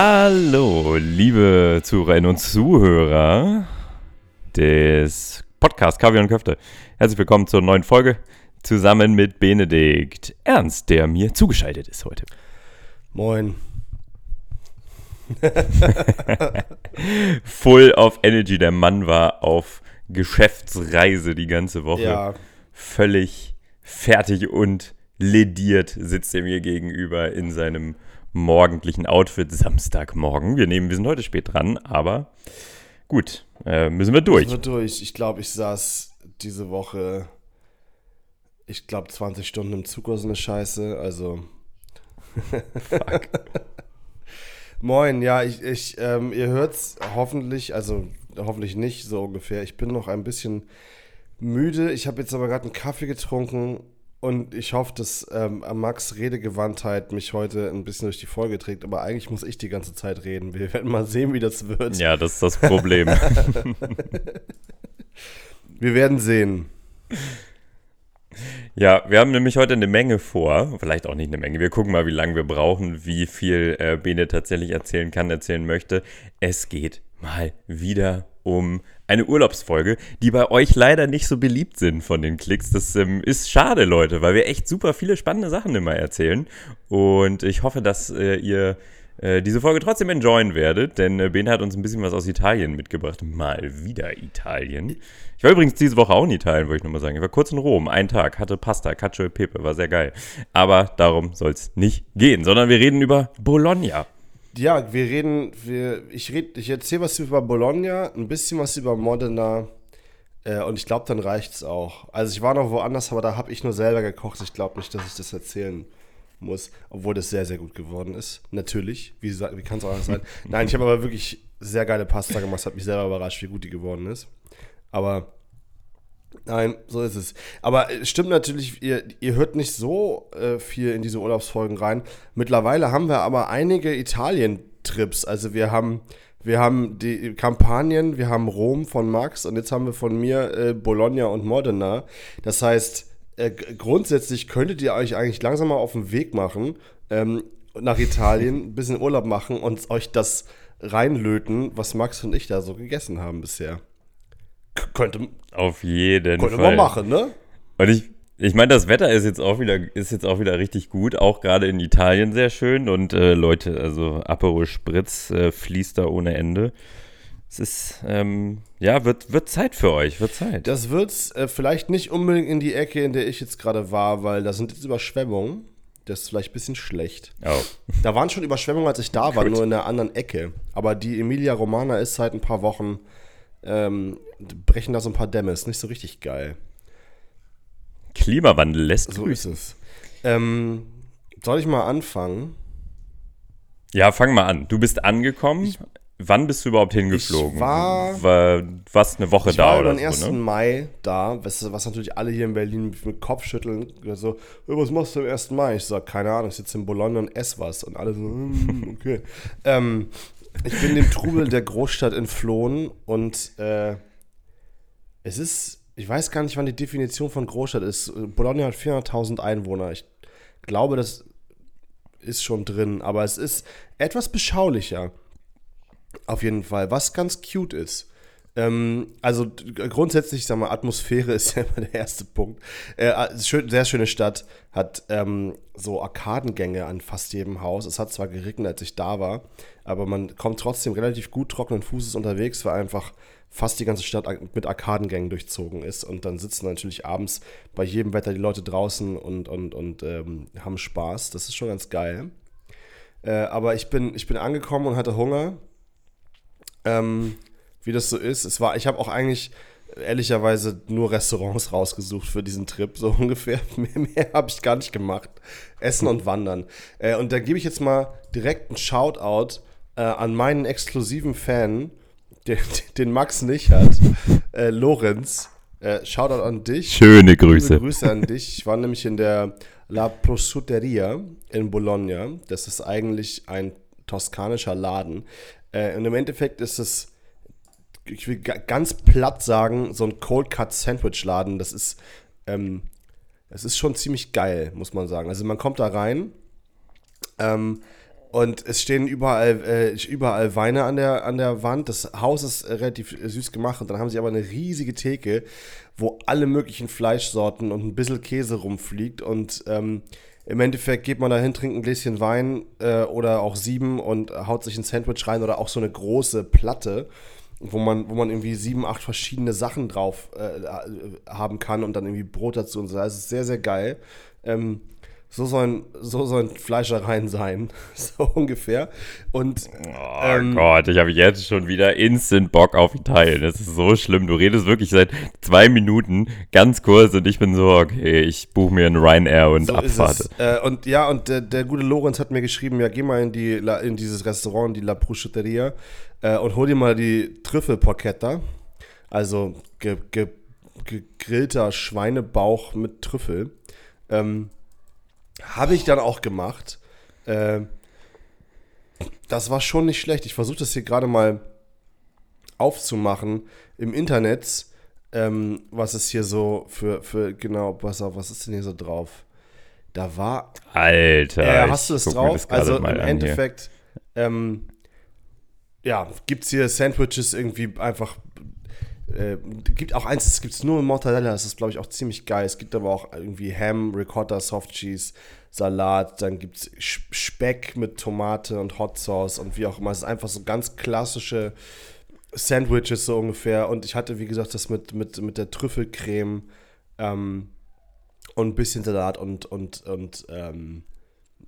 Hallo, liebe Zuhörerinnen und Zuhörer des Podcasts Kaviar und Köfte. Herzlich willkommen zur neuen Folge zusammen mit Benedikt Ernst, der mir zugeschaltet ist heute. Moin. Full of Energy. Der Mann war auf Geschäftsreise die ganze Woche. Ja, Völlig fertig und lediert sitzt er mir gegenüber in seinem morgendlichen Outfit Samstagmorgen. Wir nehmen, wir sind heute spät dran, aber gut, äh, müssen wir durch. Nur durch. Ich glaube, ich saß diese Woche, ich glaube, 20 Stunden im Zug oder so eine Scheiße. Also. Moin, ja, ich, ich ähm, ihr hört's hoffentlich, also hoffentlich nicht so ungefähr. Ich bin noch ein bisschen müde. Ich habe jetzt aber gerade einen Kaffee getrunken und ich hoffe, dass ähm, Max Redegewandtheit mich heute ein bisschen durch die Folge trägt. Aber eigentlich muss ich die ganze Zeit reden. Wir werden mal sehen, wie das wird. Ja, das ist das Problem. Wir werden sehen. Ja, wir haben nämlich heute eine Menge vor. Vielleicht auch nicht eine Menge. Wir gucken mal, wie lange wir brauchen, wie viel äh, Bene tatsächlich erzählen kann, erzählen möchte. Es geht mal wieder um eine Urlaubsfolge, die bei euch leider nicht so beliebt sind von den Klicks. Das ähm, ist schade, Leute, weil wir echt super viele spannende Sachen immer erzählen. Und ich hoffe, dass äh, ihr äh, diese Folge trotzdem enjoyen werdet, denn äh, Ben hat uns ein bisschen was aus Italien mitgebracht. Mal wieder Italien. Ich war übrigens diese Woche auch in Italien, wollte ich nur mal sagen. Ich war kurz in Rom, einen Tag, hatte Pasta, Cacio e Pepe, war sehr geil. Aber darum soll es nicht gehen, sondern wir reden über Bologna. Ja, wir reden, wir, ich, red, ich erzähle was über Bologna, ein bisschen was über Modena äh, und ich glaube, dann reicht's auch. Also ich war noch woanders, aber da habe ich nur selber gekocht. Ich glaube nicht, dass ich das erzählen muss, obwohl das sehr, sehr gut geworden ist. Natürlich, wie, wie kann es auch anders sein? Nein, ich habe aber wirklich sehr geile Pasta gemacht, hat mich selber überrascht, wie gut die geworden ist. Aber Nein, so ist es. Aber es stimmt natürlich, ihr, ihr hört nicht so äh, viel in diese Urlaubsfolgen rein. Mittlerweile haben wir aber einige Italien-Trips. Also wir haben, wir haben die Kampagnen, wir haben Rom von Max und jetzt haben wir von mir äh, Bologna und Modena. Das heißt, äh, grundsätzlich könntet ihr euch eigentlich langsam mal auf den Weg machen, ähm, nach Italien, ein bisschen Urlaub machen und euch das reinlöten, was Max und ich da so gegessen haben bisher. Könnte, Auf jeden könnte Fall. man machen, ne? Und ich, ich meine, das Wetter ist jetzt auch wieder, ist jetzt auch wieder richtig gut, auch gerade in Italien sehr schön. Und äh, Leute, also Aperol Spritz äh, fließt da ohne Ende. Es ist, ähm, ja, wird, wird Zeit für euch, wird Zeit. Das wird äh, vielleicht nicht unbedingt in die Ecke, in der ich jetzt gerade war, weil da sind jetzt Überschwemmungen. Das ist vielleicht ein bisschen schlecht. Oh. Da waren schon Überschwemmungen, als ich da war, Gut. nur in einer anderen Ecke. Aber die Emilia Romana ist seit ein paar Wochen, ähm, brechen da so ein paar Dämme. Ist nicht so richtig geil. Klimawandel lässt So grüßen. ist es. Ähm, soll ich mal anfangen? Ja, fang mal an. Du bist angekommen. Wann bist du überhaupt hingeflogen? Ich war- war was eine Woche Ich da war oder den 1. so, ne? Mai da, was, was natürlich alle hier in Berlin mit Kopf schütteln. So, "Äh, was machst du am 1. Mai? Ich sag, keine Ahnung, ich sitze in Bologna und esse was. Und alle so, "Hm, okay. ähm, ich bin dem Trubel der Großstadt entflohen und äh, es ist, ich weiß gar nicht, wann die Definition von Großstadt ist. Bologna hat 400.000 Einwohner. Ich glaube, das ist schon drin, aber es ist etwas beschaulicher. Auf jeden Fall, was ganz cute ist. Ähm, also grundsätzlich, ich sag mal, Atmosphäre ist ja immer der erste Punkt. Äh, sehr schöne Stadt, hat ähm, so Arkadengänge an fast jedem Haus. Es hat zwar geregnet, als ich da war, aber man kommt trotzdem relativ gut trockenen Fußes unterwegs, weil einfach fast die ganze Stadt mit Arkadengängen durchzogen ist. Und dann sitzen natürlich abends bei jedem Wetter die Leute draußen und, und, und ähm, haben Spaß. Das ist schon ganz geil. Äh, aber ich bin, ich bin angekommen und hatte Hunger ähm, wie das so ist. Es war, ich habe auch eigentlich ehrlicherweise nur Restaurants rausgesucht für diesen Trip, so ungefähr. Mehr, mehr habe ich gar nicht gemacht. Essen und Wandern. Äh, und da gebe ich jetzt mal direkt einen Shoutout äh, an meinen exklusiven Fan, den, den Max nicht hat, äh, Lorenz. Äh, Shoutout an dich. Schöne Grüße. Grüße an dich. Ich war nämlich in der La Prosciutteria in Bologna. Das ist eigentlich ein toskanischer Laden. Äh, und im Endeffekt ist es, ich will ga- ganz platt sagen, so ein Cold Cut Sandwich Laden. Das ist, ähm, das ist schon ziemlich geil, muss man sagen. Also man kommt da rein. Ähm, Und es stehen überall, äh, überall Weine an der, an der Wand. Das Haus ist äh, relativ süß gemacht. Und dann haben sie aber eine riesige Theke, wo alle möglichen Fleischsorten und ein bisschen Käse rumfliegt. Und ähm, im Endeffekt geht man da hin, trinkt ein Gläschen Wein äh, oder auch sieben und haut sich ein Sandwich rein oder auch so eine große Platte, wo man, wo man irgendwie sieben, acht verschiedene Sachen drauf äh, haben kann und dann irgendwie Brot dazu und so. Das ist sehr, sehr geil. Ähm, so sollen, so sollen Fleischereien sein, so ungefähr. Und oh ähm, Gott, ich habe jetzt schon wieder instant Bock auf Italien. Das ist so schlimm. Du redest wirklich seit zwei Minuten ganz kurz und ich bin so, okay, ich buche mir einen Ryanair und so abfahrt. Äh, und ja, und der, der, gute Lorenz hat mir geschrieben, ja, geh mal in, die, in dieses Restaurant, die La Prosciutteria, äh, und hol dir mal die Trüffelporchetta. Also ge, ge, gegrillter Schweinebauch mit Trüffel. Ähm, habe ich dann auch gemacht. Äh, das war schon nicht schlecht. Ich versuche das hier gerade mal aufzumachen im Internet. Ähm, was ist hier so für, für genau, pass auf, was ist denn hier so drauf? Da war. Alter. Äh, hast du es drauf? Also im Endeffekt, ähm, ja, gibt es hier Sandwiches irgendwie einfach äh, gibt auch eins, das gibt es nur mit Mortadella, das ist, glaube ich, auch ziemlich geil. Es gibt aber auch irgendwie Ham, Ricotta, Soft Cheese, Salat, dann gibt es Speck mit Tomate und Hot Sauce und wie auch immer. Es ist einfach so ganz klassische Sandwiches so ungefähr. Und ich hatte, wie gesagt, das mit, mit, mit der Trüffelcreme ähm, und ein bisschen Salat und, und, und ähm,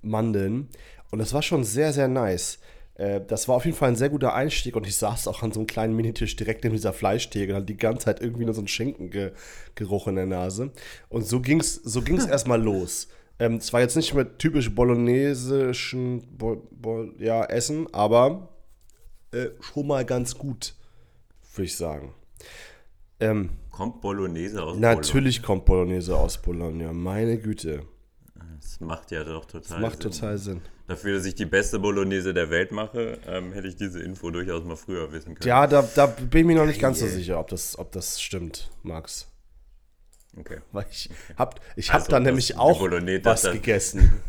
Mandeln. Und das war schon sehr, sehr nice. Äh, das war auf jeden Fall ein sehr guter Einstieg und ich saß auch an so einem kleinen Minitisch direkt in dieser Fleischtheke und hatte die ganze Zeit irgendwie nur so einen Schinkengeruch in der Nase. Und so ging es so ging's erstmal los. Ähm, es war jetzt nicht mit typisch bolognesischen Bo Bo ja, Essen, aber äh, schon mal ganz gut, würde ich sagen. Ähm, kommt Bolognese aus Natürlich Bologna? kommt Bolognese aus Bologna, meine Güte. Das macht ja doch total das macht Sinn. total Sinn. Dafür, dass ich die beste Bolognese der Welt mache, ähm, hätte ich diese Info durchaus mal früher wissen können. Ja, da, da bin ich mir noch nicht ganz so sicher, ob das, ob das stimmt, Max. Okay. Weil ich habe ich hab also, dann nämlich auch Bolognese, was gegessen.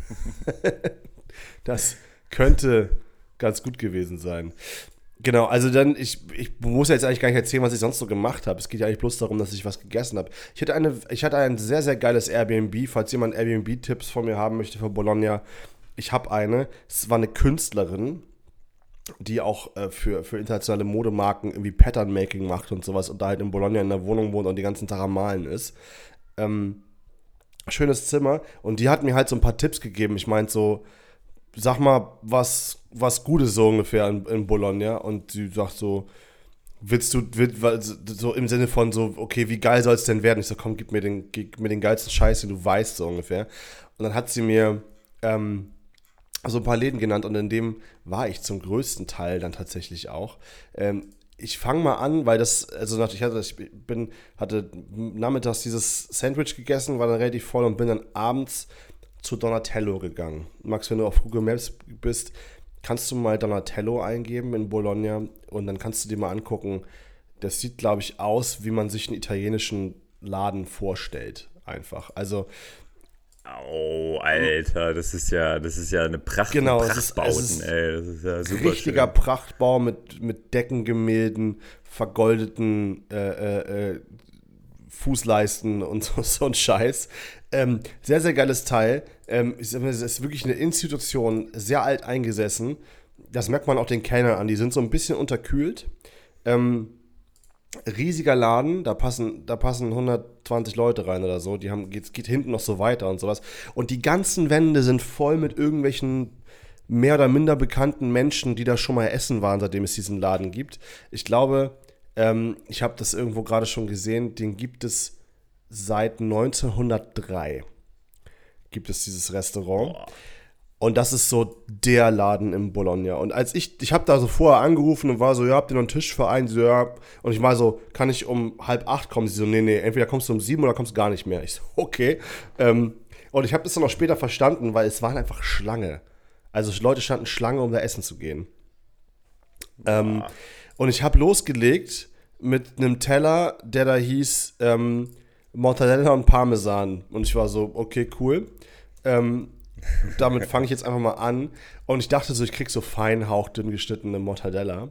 das könnte ganz gut gewesen sein. Genau, also dann, ich, ich muss jetzt eigentlich gar nicht erzählen, was ich sonst so gemacht habe. Es geht ja eigentlich bloß darum, dass ich was gegessen habe. Ich hatte, eine, ich hatte ein sehr, sehr geiles Airbnb. Falls jemand Airbnb-Tipps von mir haben möchte für Bologna, ich habe eine. Es war eine Künstlerin, die auch äh, für, für internationale Modemarken irgendwie Pattern-Making macht und sowas und da halt in Bologna in der Wohnung wohnt und den ganzen Tag am Malen ist. Ähm, schönes Zimmer und die hat mir halt so ein paar Tipps gegeben. Ich meinte so, sag mal, was, was Gutes so ungefähr in, in Bologna. Und sie sagt so, willst du, will, so im Sinne von so, okay, wie geil soll es denn werden? Ich so, komm, gib mir den, gib mir den geilsten Scheiß, den du weißt, so ungefähr. Und dann hat sie mir ähm, so ein paar Läden genannt und in dem war ich zum größten Teil dann tatsächlich auch. Ähm, ich fange mal an, weil das, also ich hatte, ich bin, hatte nachmittags dieses Sandwich gegessen, war dann relativ voll und bin dann abends zu Donatello gegangen. Max, wenn du auf Google Maps bist, kannst du mal Donatello eingeben in Bologna und dann kannst du dir mal angucken. Das sieht, glaube ich, aus, wie man sich einen italienischen Laden vorstellt. Einfach. Also. Oh, Alter, das ist ja, das ist ja eine Pracht, genau, Prachtbauten, es ist, es ist ey, das ist ja super Richtiger schön. Prachtbau mit, mit Deckengemälden, vergoldeten äh, äh, äh Fußleisten und so, so ein Scheiß. Ähm, sehr, sehr geiles Teil. Ähm, es ist wirklich eine Institution, sehr alt eingesessen. Das merkt man auch den Kellnern an. Die sind so ein bisschen unterkühlt. Ähm, riesiger Laden, da passen, da passen 120 Leute rein oder so. Die haben, geht, geht hinten noch so weiter und sowas. Und die ganzen Wände sind voll mit irgendwelchen mehr oder minder bekannten Menschen, die da schon mal essen waren, seitdem es diesen Laden gibt. Ich glaube, ähm, ich habe das irgendwo gerade schon gesehen, den gibt es seit 1903. Gibt es dieses Restaurant. Boah. Und das ist so der Laden in Bologna. Und als ich, ich habe da so vorher angerufen und war so, ja, habt ihr noch einen Tisch für einen? So, ja. Und ich war so, kann ich um halb acht kommen? Sie so, nee, nee, entweder kommst du um sieben oder kommst gar nicht mehr. Ich so, okay. Ähm, und ich habe das dann auch später verstanden, weil es waren einfach Schlange. Also Leute standen Schlange, um da essen zu gehen. Ähm, und ich habe losgelegt mit einem Teller, der da hieß ähm, Mortadella und Parmesan. Und ich war so, okay, cool. Ähm, damit fange ich jetzt einfach mal an. Und ich dachte so, ich krieg so fein hauchdünn geschnittene Mortadella.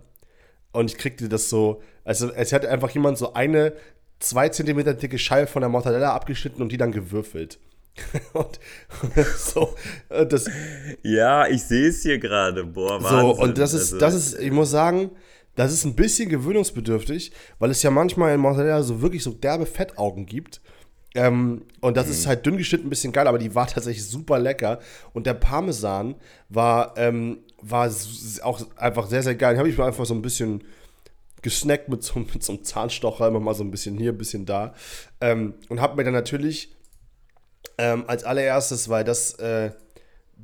Und ich kriegte das so, also es hat einfach jemand so eine zwei Zentimeter dicke Scheibe von der Mortadella abgeschnitten und die dann gewürfelt. und, so, das, ja, ich sehe es hier gerade. Boah, Wahnsinn. So, und das ist, also, das ist, ich muss sagen, das ist ein bisschen gewöhnungsbedürftig, weil es ja manchmal in Mortadella so wirklich so derbe Fettaugen gibt. Ähm, und das mhm. ist halt dünn geschnitten, ein bisschen geil, aber die war tatsächlich super lecker. Und der Parmesan war, ähm, war auch einfach sehr, sehr geil. Den habe ich mir einfach so ein bisschen gesnackt mit so, mit so einem Zahnstocher, immer mal so ein bisschen hier, ein bisschen da. Ähm, und habe mir dann natürlich ähm, als allererstes, weil das äh,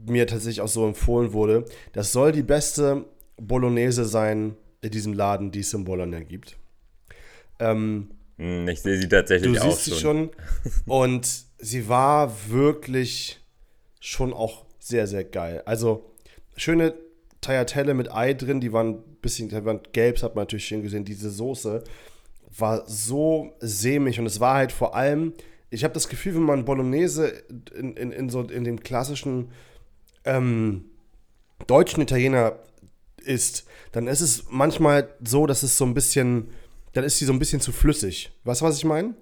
mir tatsächlich auch so empfohlen wurde, das soll die beste Bolognese sein in diesem Laden, die es in Bologna gibt. Ähm, hm, ich sehe sie tatsächlich du auch siehst sie schon. Und sie war wirklich schon auch sehr, sehr geil. Also schöne Tagliatelle mit Ei drin, die waren ein bisschen, die waren gelb, das hat man natürlich schön gesehen. Diese Soße war so sämig und es war halt vor allem, ich habe das Gefühl, wenn man Bolognese in, in, in, so, in dem klassischen ähm, deutschen Italiener isst, dann ist es manchmal so, dass es so ein bisschen dann ist sie so ein bisschen zu flüssig. Weißt du, was ich meine?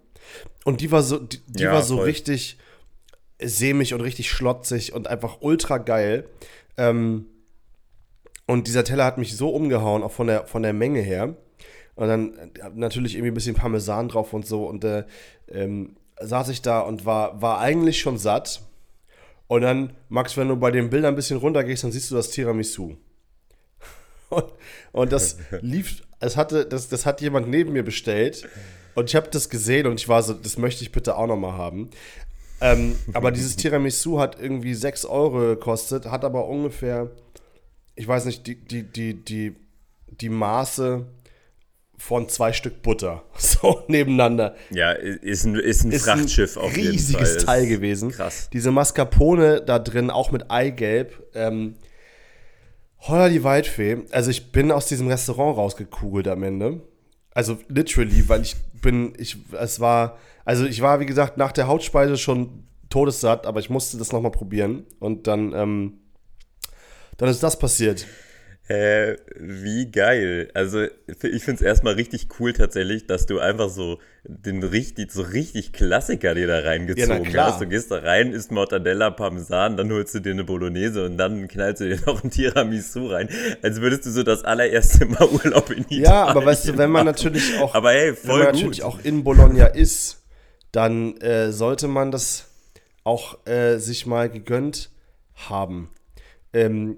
Und die war so, die, die ja, war so voll. richtig sämig und richtig schlotzig und einfach ultra geil. Ähm, und dieser Teller hat mich so umgehauen, auch von der, von der Menge her. Und dann äh, natürlich irgendwie ein bisschen Parmesan drauf und so. Und äh, ähm, saß ich da und war, war eigentlich schon satt. Und dann, Max, wenn du bei den Bildern ein bisschen runtergehst, dann siehst du das Tiramisu. Und, und das lief es hatte, das, das hat jemand neben mir bestellt und ich habe das gesehen und ich war so, das möchte ich bitte auch nochmal haben. Ähm, aber dieses Tiramisu hat irgendwie 6 Euro gekostet, hat aber ungefähr, ich weiß nicht, die, die, die, die, die Maße von zwei Stück Butter. So nebeneinander. Ja, ist ein, ist ein ist Frachtschiff ein auf jeden Fall. Riesiges Teil gewesen. Krass. Diese Mascarpone da drin, auch mit Eigelb. Ähm, Holla die Waldfee. Also ich bin aus diesem Restaurant rausgekugelt am Ende. Also literally, weil ich bin, ich, es war, also ich war, wie gesagt, nach der Hautspeise schon todessatt, aber ich musste das nochmal probieren. Und dann, ähm, dann ist das passiert. Äh, wie geil. Also, ich finde es erstmal richtig cool tatsächlich, dass du einfach so den richtig, so richtig Klassiker dir da reingezogen ja, hast. Du gehst da rein, isst Mortadella, Parmesan, dann holst du dir eine Bolognese und dann knallst du dir noch ein Tiramisu rein. Als würdest du so das allererste Mal Urlaub in Italien Ja, aber weißt du, wenn man natürlich auch, aber hey, voll wenn man gut. natürlich auch in Bologna ist, dann äh, sollte man das auch äh, sich mal gegönnt haben. Ähm,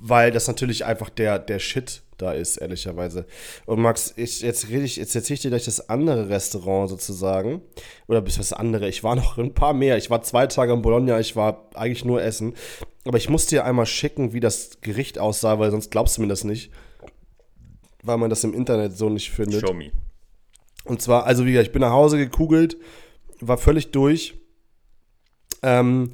weil das natürlich einfach der, der Shit da ist, ehrlicherweise. Und Max, ich, jetzt rede ich, jetzt erzähle ich dir gleich das andere Restaurant sozusagen. Oder bis das andere. Ich war noch ein paar mehr. Ich war zwei Tage in Bologna, ich war eigentlich nur essen. Aber ich muss dir einmal schicken, wie das Gericht aussah, weil sonst glaubst du mir das nicht. Weil man das im Internet so nicht findet. Show me. Und zwar, also wie gesagt, ich bin nach Hause gekugelt, war völlig durch. Ähm,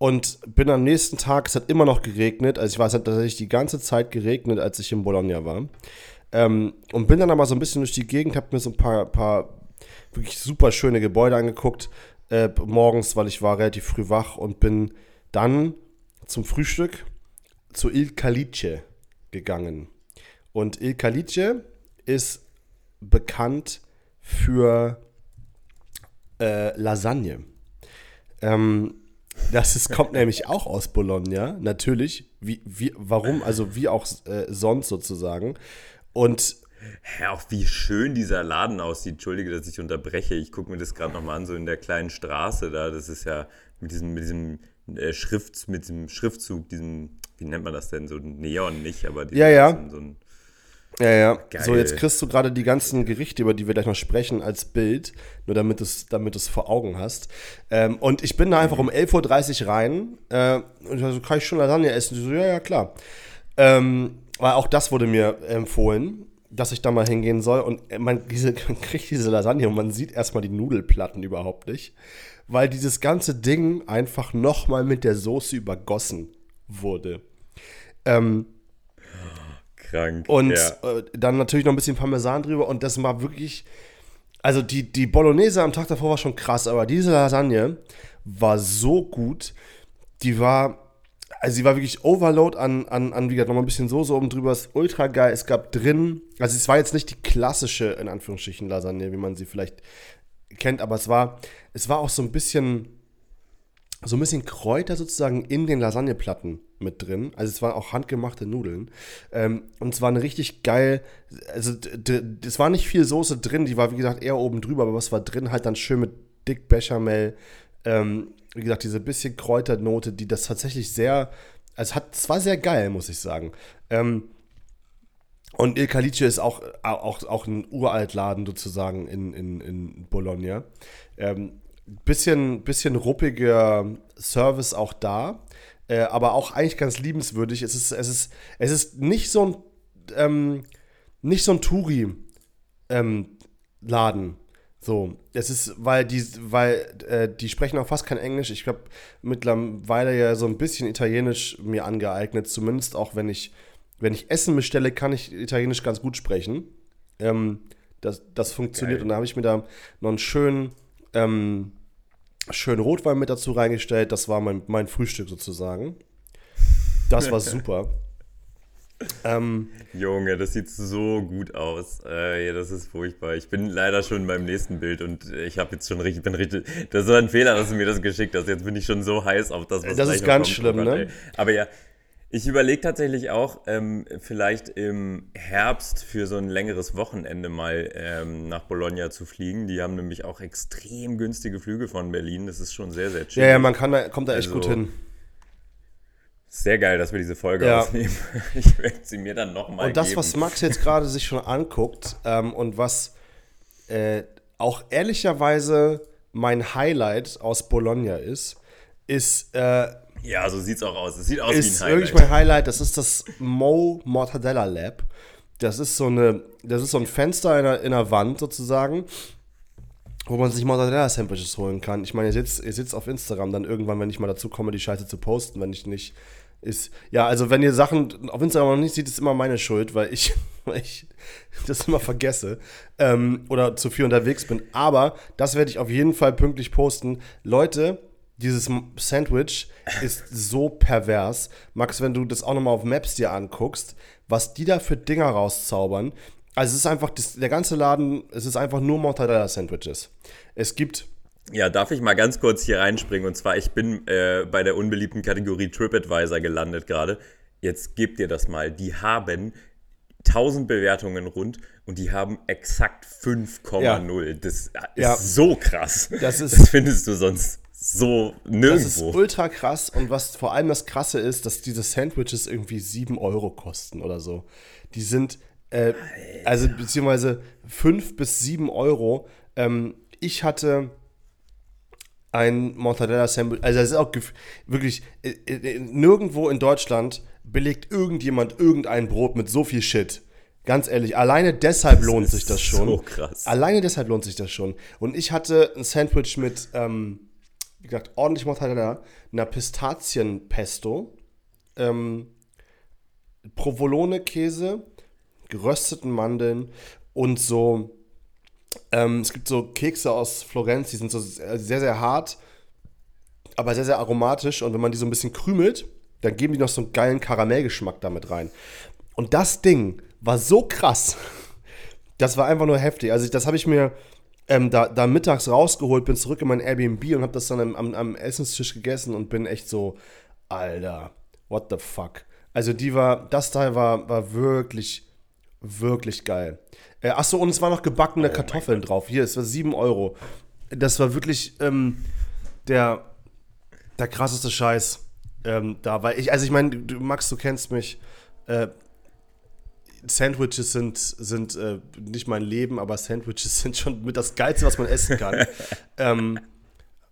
und bin am nächsten Tag, es hat immer noch geregnet, also ich weiß, es hat tatsächlich die ganze Zeit geregnet, als ich in Bologna war. Ähm, und bin dann aber so ein bisschen durch die Gegend, habe mir so ein paar, paar wirklich super schöne Gebäude angeguckt, äh, morgens, weil ich war relativ früh wach und bin dann zum Frühstück zu Il Calice gegangen. Und Il Calice ist bekannt für äh, Lasagne. Ähm, das ist, kommt nämlich auch aus Bologna, natürlich. Wie, wie, warum? Also wie auch äh, sonst sozusagen. Und ja, auch wie schön dieser Laden aussieht. Entschuldige, dass ich unterbreche. Ich gucke mir das gerade nochmal an, so in der kleinen Straße da. Das ist ja mit diesem, mit diesem äh, Schrift, mit diesem Schriftzug, diesem, wie nennt man das denn? So ein Neon nicht, aber ja, ja. so ein ja, ja. Geil. So, jetzt kriegst du gerade die ganzen Gerichte, über die wir gleich noch sprechen, als Bild, nur damit du es damit vor Augen hast. Ähm, und ich bin da einfach um 11.30 Uhr rein äh, und ich so, kann ich schon Lasagne essen? Die so, ja, ja, klar. Ähm, weil auch das wurde mir empfohlen, dass ich da mal hingehen soll. Und man, diese, man kriegt diese Lasagne und man sieht erstmal die Nudelplatten überhaupt nicht. Weil dieses ganze Ding einfach nochmal mit der Soße übergossen wurde. Ähm, Krank. Und ja. äh, dann natürlich noch ein bisschen Parmesan drüber und das war wirklich. Also die, die Bolognese am Tag davor war schon krass, aber diese Lasagne war so gut. Die war also sie war wirklich Overload an, an, an wie gesagt, nochmal ein bisschen Soße oben drüber, ist ultra geil. Es gab drin, also es war jetzt nicht die klassische, in Anführungsstrichen, Lasagne, wie man sie vielleicht kennt, aber es war, es war auch so ein bisschen, so ein bisschen Kräuter sozusagen in den Lasagneplatten mit drin. Also es waren auch handgemachte Nudeln. Ähm, und es war eine richtig geil, also es war nicht viel Soße drin, die war wie gesagt eher oben drüber, aber was war drin halt dann schön mit dick Bechamel. Ähm, wie gesagt, diese bisschen Kräuternote, die das tatsächlich sehr, also hat, es war sehr geil, muss ich sagen. Ähm, und Il Calice ist auch, auch, auch ein Uraltladen sozusagen in, in, in Bologna. Ähm, bisschen, bisschen ruppiger Service auch da, äh, aber auch eigentlich ganz liebenswürdig. Es ist, es ist, es ist nicht so ein, ähm, nicht so ein Touri-Laden. Ähm, so, es ist, weil die, weil äh, die sprechen auch fast kein Englisch. Ich habe mittlerweile ja so ein bisschen Italienisch mir angeeignet, zumindest auch wenn ich, wenn ich Essen bestelle, kann ich Italienisch ganz gut sprechen. Ähm, das, das funktioniert Geil. und da habe ich mir da noch einen schönen, ähm, schönen Rotwein mit dazu reingestellt. Das war mein, mein Frühstück sozusagen. Das war super. Ähm, Junge, das sieht so gut aus. Äh, ja, das ist furchtbar. Ich bin leider schon beim nächsten Bild und ich habe jetzt schon richtig, bin richtig. Das ist ein Fehler, dass du mir das geschickt hast. Jetzt bin ich schon so heiß auf das, was Das ist ganz schlimm, oh ne? Aber ja, ich überlege tatsächlich auch, ähm, vielleicht im Herbst für so ein längeres Wochenende mal ähm, nach Bologna zu fliegen. Die haben nämlich auch extrem günstige Flüge von Berlin. Das ist schon sehr, sehr chill. Ja, ja, man kann da, kommt da echt also, gut hin. Sehr geil, dass wir diese Folge ja. aufnehmen. Ich werde sie mir dann nochmal Und das, geben. was Max jetzt gerade sich schon anguckt ähm, und was äh, auch ehrlicherweise mein Highlight aus Bologna ist, ist. Äh, ja, so sieht es auch aus. Es sieht aus wie ein Highlight. wirklich mein Highlight. Das ist das Mo Mortadella Lab. Das ist so eine, das ist so ein Fenster in der, in der Wand sozusagen, wo man sich Mortadella-Sandwiches holen kann. Ich meine, ihr sitzt, ihr sitzt auf Instagram dann irgendwann, wenn ich mal dazu komme, die Scheiße zu posten, wenn ich nicht ist, ja, also wenn ihr Sachen auf Instagram noch nicht seht, ist immer meine Schuld, weil ich, weil ich das immer vergesse ähm, oder zu viel unterwegs bin. Aber das werde ich auf jeden Fall pünktlich posten. Leute, dieses Sandwich ist so pervers. Max, wenn du das auch nochmal auf Maps dir anguckst, was die da für Dinger rauszaubern. Also es ist einfach, das, der ganze Laden, es ist einfach nur Mortadella-Sandwiches. Es gibt ja, darf ich mal ganz kurz hier reinspringen? Und zwar, ich bin äh, bei der unbeliebten Kategorie TripAdvisor gelandet gerade. Jetzt gebt ihr das mal. Die haben 1000 Bewertungen rund und die haben exakt 5,0. Ja. Das ist ja. so krass. Das, ist, das findest du sonst so nirgendwo. Das ist ultra krass und was vor allem das Krasse ist, dass diese Sandwiches irgendwie 7 Euro kosten oder so. Die sind, äh, also beziehungsweise 5 bis 7 Euro. Ähm, ich hatte ein Mortadella Sandwich. Also es ist auch wirklich äh, äh, nirgendwo in Deutschland belegt irgendjemand irgendein Brot mit so viel Shit. Ganz ehrlich, alleine deshalb das lohnt sich das schon. So krass. Alleine deshalb lohnt sich das schon. Und ich hatte ein Sandwich mit, ähm, wie gesagt, ordentlich Mortadella, einer Pistazienpesto, ähm, Provolone-Käse, gerösteten Mandeln und so ähm, es gibt so Kekse aus Florenz, die sind so sehr, sehr hart, aber sehr, sehr aromatisch. Und wenn man die so ein bisschen krümelt, dann geben die noch so einen geilen Karamellgeschmack damit rein. Und das Ding war so krass. Das war einfach nur heftig. Also, das habe ich mir ähm, da, da, mittags rausgeholt, bin zurück in mein Airbnb und habe das dann am, am, Essenstisch gegessen und bin echt so, Alter, what the fuck. Also, die war, das Teil war, war wirklich, wirklich geil. Äh, achso, und es waren noch gebackene oh Kartoffeln drauf. Hier, es war 7 Euro. Das war wirklich ähm, der, der krasseste Scheiß ähm, da. Weil ich, also ich meine, Max, du kennst mich. Äh, Sandwiches sind, sind äh, nicht mein Leben, aber Sandwiches sind schon mit das Geilste, was man essen kann. ähm,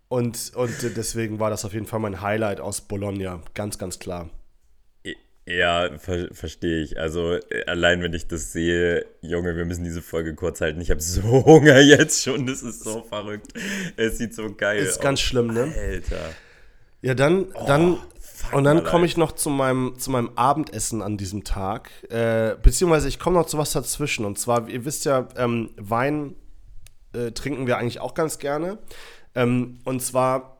und, und deswegen war das auf jeden Fall mein Highlight aus Bologna. Ganz, ganz klar. Ja, ver verstehe ich. Also äh, allein wenn ich das sehe, Junge, wir müssen diese Folge kurz halten. Ich habe so Hunger jetzt schon. Das ist so verrückt. Es sieht so geil aus. Das ist ganz schlimm, ne? Alter. Ja, dann, oh, dann und dann komme ich noch zu meinem, zu meinem Abendessen an diesem Tag. Äh, beziehungsweise ich komme noch zu was dazwischen. Und zwar, ihr wisst ja, ähm, Wein äh, trinken wir eigentlich auch ganz gerne. Ähm, und zwar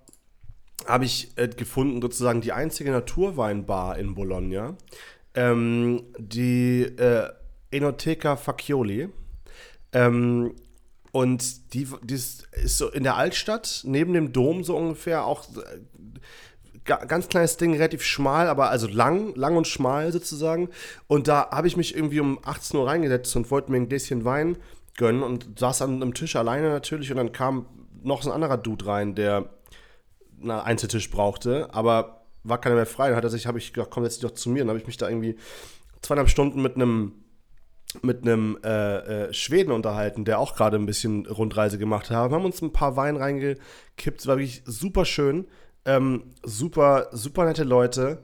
habe ich äh, gefunden, sozusagen die einzige Naturweinbar in Bologna. Ähm, die äh, Enoteca Facchioli. Ähm, und die, die ist, ist, so in der Altstadt, neben dem Dom so ungefähr, auch äh, ganz kleines Ding, relativ schmal, aber also lang, lang und schmal sozusagen. Und da habe ich mich irgendwie um 18 Uhr reingesetzt und wollte mir ein Gläschen Wein gönnen und saß an einem Tisch alleine natürlich. Und dann kam noch so ein anderer Dude rein, der einen Einzeltisch brauchte, aber war keiner mehr frei. Dann hat er sich, habe ich gedacht, komm, jetzt doch zu mir. Dann habe ich mich da irgendwie zweieinhalb Stunden mit einem mit einem äh, äh, Schweden unterhalten, der auch gerade ein bisschen Rundreise gemacht hat. Wir haben uns ein paar Wein reingekippt, war wirklich super schön. Ähm, super, super nette Leute.